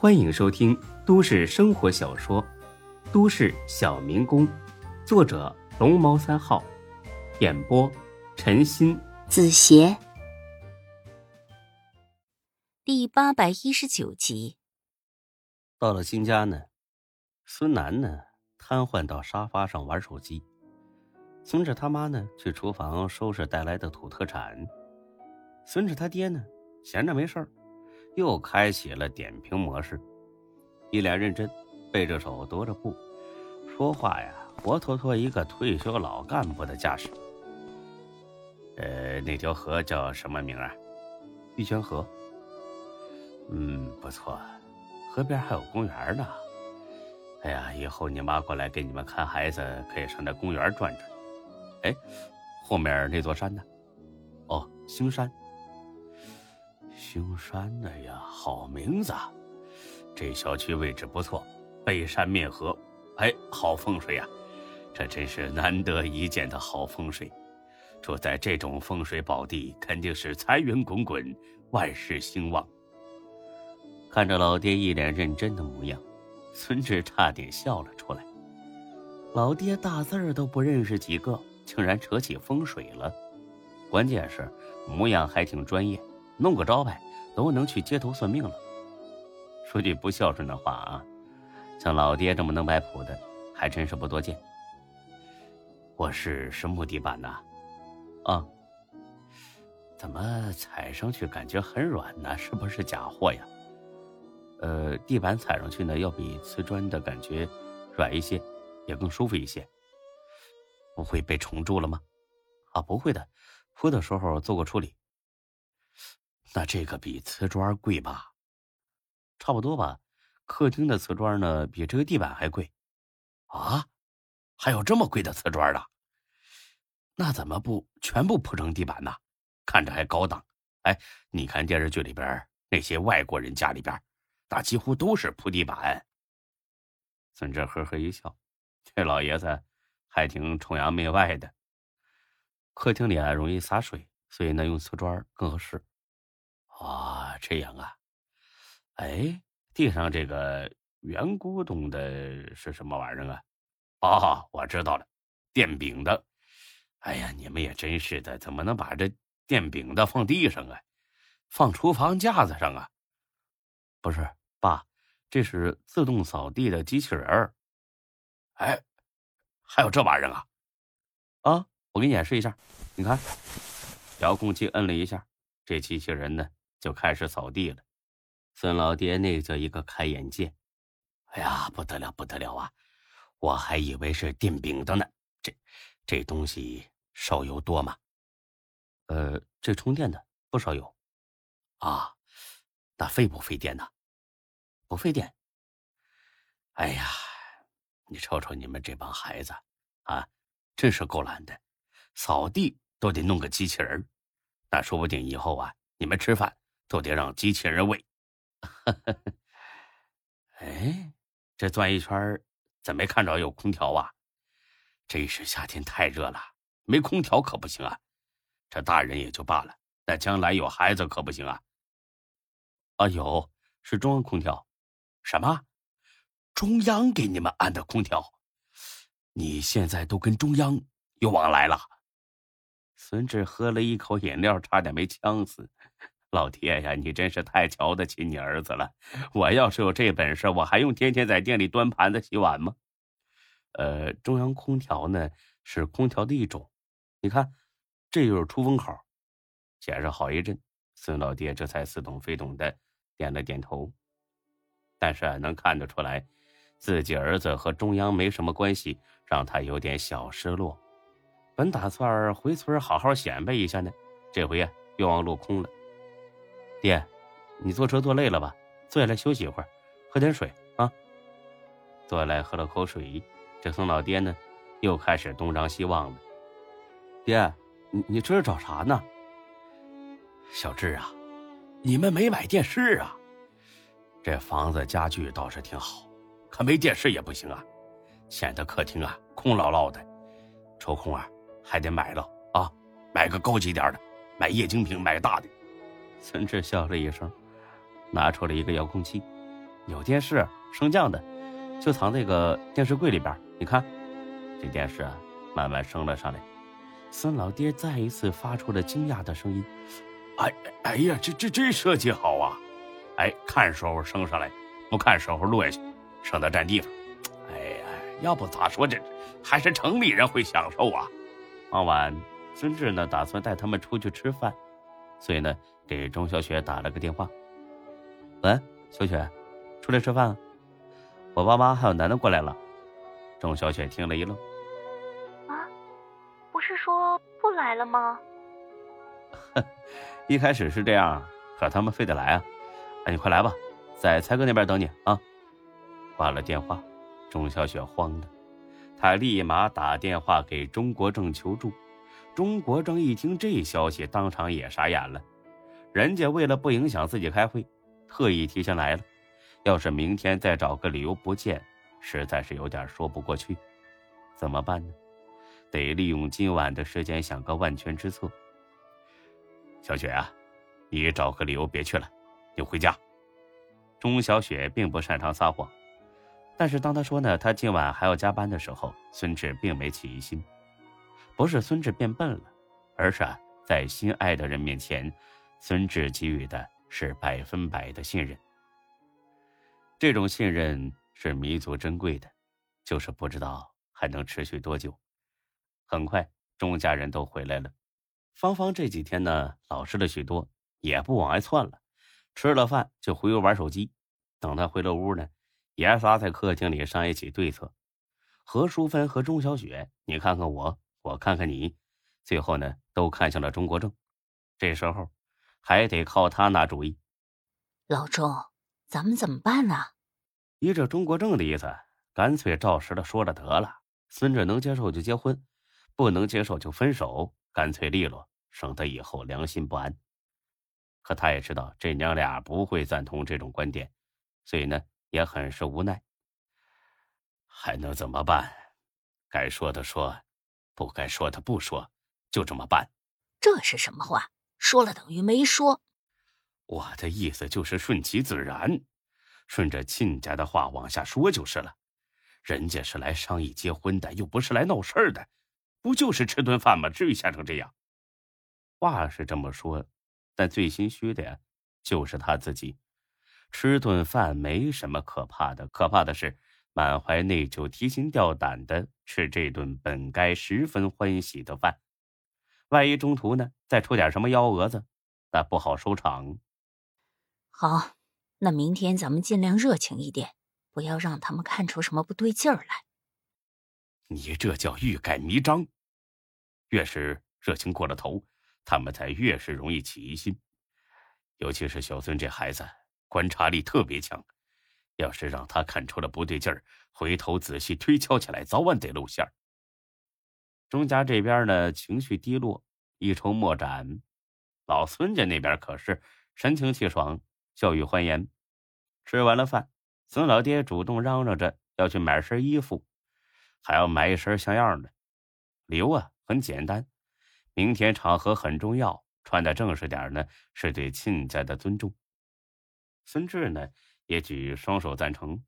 欢迎收听都市生活小说《都市小民工》，作者龙猫三号，演播陈鑫、子邪，第八百一十九集。到了新家呢，孙楠呢瘫痪到沙发上玩手机，孙志他妈呢去厨房收拾带来的土特产，孙志他爹呢闲着没事儿。又开启了点评模式，一脸认真，背着手踱着步，说话呀，活脱脱一个退休老干部的架势。呃，那条河叫什么名啊？玉泉河。嗯，不错，河边还有公园呢。哎呀，以后你妈过来给你们看孩子，可以上那公园转转。哎，后面那座山呢？哦，兴山。兴山的呀，好名字。这小区位置不错，背山面河，哎，好风水呀！这真是难得一见的好风水。住在这种风水宝地，肯定是财源滚滚，万事兴旺。看着老爹一脸认真的模样，孙志差点笑了出来。老爹大字儿都不认识几个，竟然扯起风水了，关键是模样还挺专业。弄个招牌都能去街头算命了。说句不孝顺的话啊，像老爹这么能摆谱的，还真是不多见。我是实木地板呐，啊，怎么踩上去感觉很软呢？是不是假货呀？呃，地板踩上去呢，要比瓷砖的感觉软一些，也更舒服一些。不会被虫蛀了吗？啊，不会的，铺的时候做过处理。那这个比瓷砖贵吧？差不多吧。客厅的瓷砖呢，比这个地板还贵。啊，还有这么贵的瓷砖的？那怎么不全部铺成地板呢？看着还高档。哎，你看电视剧里边那些外国人家里边，那几乎都是铺地板。孙志呵呵一笑，这老爷子还挺崇洋媚外的。客厅里啊容易洒水，所以呢用瓷砖更合适。啊，这样啊，哎，地上这个圆咕咚的是什么玩意儿啊？哦，我知道了，电饼的。哎呀，你们也真是的，怎么能把这电饼的放地上啊？放厨房架子上啊？不是，爸，这是自动扫地的机器人儿。哎，还有这玩意儿啊？啊，我给你演示一下，你看，遥控器摁了一下，这机器人呢？就开始扫地了，孙老爹那叫一个开眼界！哎呀，不得了，不得了啊！我还以为是电饼的呢。这这东西烧油多吗？呃，这充电的不烧油。啊，那费不费电呢？不费电。哎呀，你瞅瞅你们这帮孩子啊，真是够懒的，扫地都得弄个机器人那说不定以后啊，你们吃饭。都得让机器人喂。哎，这转一圈怎没看着有空调啊？这一是夏天太热了，没空调可不行啊。这大人也就罢了，那将来有孩子可不行啊。啊，有是中央空调。什么？中央给你们安的空调？你现在都跟中央有往来了？孙志喝了一口饮料，差点没呛死。老爹呀，你真是太瞧得起你儿子了！我要是有这本事，我还用天天在店里端盘子、洗碗吗？呃，中央空调呢是空调的一种，你看，这就是出风口。解释好一阵，孙老爹这才似懂非懂的点了点头。但是能看得出来，自己儿子和中央没什么关系，让他有点小失落。本打算回村好好显摆一下呢，这回啊愿望落空了。爹，你坐车坐累了吧？坐下来休息一会儿，喝点水啊。坐下来喝了口水，这孙老爹呢，又开始东张西望了。爹，你你这是找啥呢？小志啊，你们没买电视啊？这房子家具倒是挺好，可没电视也不行啊，显得客厅啊空落落的。抽空啊，还得买了啊，买个高级点的，买液晶屏，买个大的。孙志笑了一声，拿出了一个遥控器，有电视升降的，就藏那个电视柜里边。你看，这电视啊，慢慢升了上来。孙老爹再一次发出了惊讶的声音：“哎哎呀，这这这设计好啊！哎，看时候升上来，不看时候落下去，省得占地方。哎呀，要不咋说这还是城里人会享受啊？”傍晚，孙志呢打算带他们出去吃饭，所以呢给钟小雪打了个电话：“喂，小雪，出来吃饭？我爸妈还有楠楠过来了。”钟小雪听了一愣。啊，不是说不来了吗？哼 一开始是这样，可他们非得来啊！哎，你快来吧，在才哥那边等你啊！挂了电话，钟小雪慌的，她立马打电话给钟国正求助。钟国正一听这消息，当场也傻眼了。人家为了不影响自己开会，特意提前来了。要是明天再找个理由不见，实在是有点说不过去。怎么办呢？得利用今晚的时间想个万全之策。小雪啊，你找个理由别去了，你回家。钟小雪并不擅长撒谎，但是当他说呢，他今晚还要加班的时候，孙志并没起疑心。不是孙志变笨了，而是啊，在心爱的人面前，孙志给予的是百分百的信任。这种信任是弥足珍贵的，就是不知道还能持续多久。很快，钟家人都回来了。芳芳这几天呢，老实了许多，也不往外窜了。吃了饭就回屋玩手机。等他回了屋呢，爷仨在客厅里商议起对策。何淑芬和钟小雪，你看看我，我看看你，最后呢，都看向了钟国正。这时候，还得靠他拿主意。老钟，咱们怎么办呢？依着钟国正的意思，干脆照实的说了得了。孙志能接受就结婚。不能接受就分手，干脆利落，省得以后良心不安。可他也知道这娘俩不会赞同这种观点，所以呢也很是无奈。还能怎么办？该说的说，不该说的不说，就这么办。这是什么话？说了等于没说。我的意思就是顺其自然，顺着亲家的话往下说就是了。人家是来商议结婚的，又不是来闹事儿的。不就是吃顿饭吗？至于吓成这样？话是这么说，但最心虚的呀，就是他自己。吃顿饭没什么可怕的，可怕的是满怀内疚、提心吊胆的吃这顿本该十分欢喜的饭。万一中途呢，再出点什么幺蛾子，那不好收场。好，那明天咱们尽量热情一点，不要让他们看出什么不对劲儿来。你这叫欲盖弥彰，越是热情过了头，他们才越是容易起疑心。尤其是小孙这孩子，观察力特别强，要是让他看出了不对劲儿，回头仔细推敲起来，早晚得露馅儿。钟家这边呢，情绪低落，一筹莫展；老孙家那边可是神清气爽，笑语欢颜。吃完了饭，孙老爹主动嚷嚷着要去买身衣服。还要买一身像样的，理由啊很简单，明天场合很重要，穿的正式点呢，是对亲家的尊重。孙志呢也举双手赞成。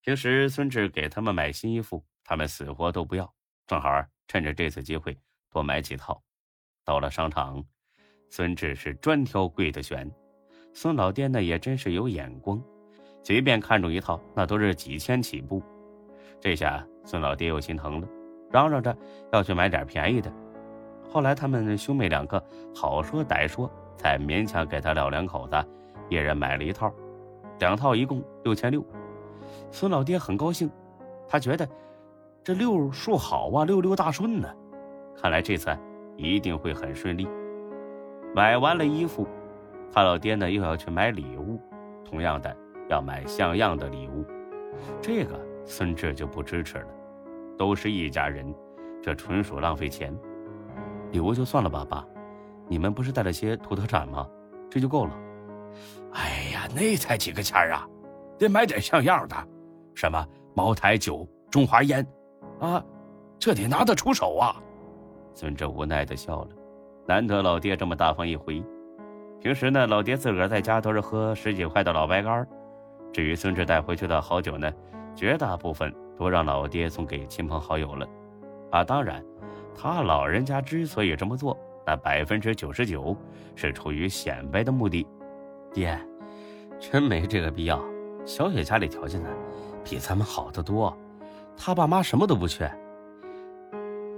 平时孙志给他们买新衣服，他们死活都不要，正好趁着这次机会多买几套。到了商场，孙志是专挑贵的选，孙老爹呢也真是有眼光，随便看中一套，那都是几千起步。这下孙老爹又心疼了，嚷嚷着要去买点便宜的。后来他们兄妹两个好说歹说，才勉强给他老两口子一人买了一套，两套一共六千六。孙老爹很高兴，他觉得这六数好啊，六六大顺呢。看来这次一定会很顺利。买完了衣服，他老爹呢又要去买礼物，同样的要买像样的礼物。这个。孙志就不支持了，都是一家人，这纯属浪费钱。礼物就算了吧，爸，你们不是带了些土特产吗？这就够了。哎呀，那才几个钱啊，得买点像样的，什么茅台酒、中华烟，啊，这得拿得出手啊。孙志无奈的笑了，难得老爹这么大方一回。平时呢，老爹自个儿在家都是喝十几块的老白干至于孙志带回去的好酒呢，绝大部分都让老爹送给亲朋好友了。啊，当然，他老人家之所以这么做，那百分之九十九是出于显摆的目的。爹，真没这个必要。小雪家里条件呢，比咱们好得多，他爸妈什么都不缺。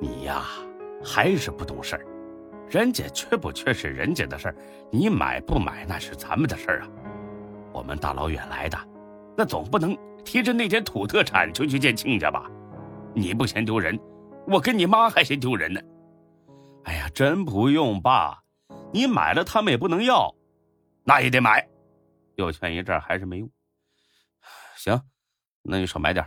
你呀，还是不懂事儿。人家缺不缺是人家的事儿，你买不买那是咱们的事儿啊。我们大老远来的，那总不能提着那点土特产就去见亲家吧？你不嫌丢人，我跟你妈还嫌丢人呢。哎呀，真不用爸，你买了他们也不能要，那也得买。又劝一阵还是没用。行，那你少买点。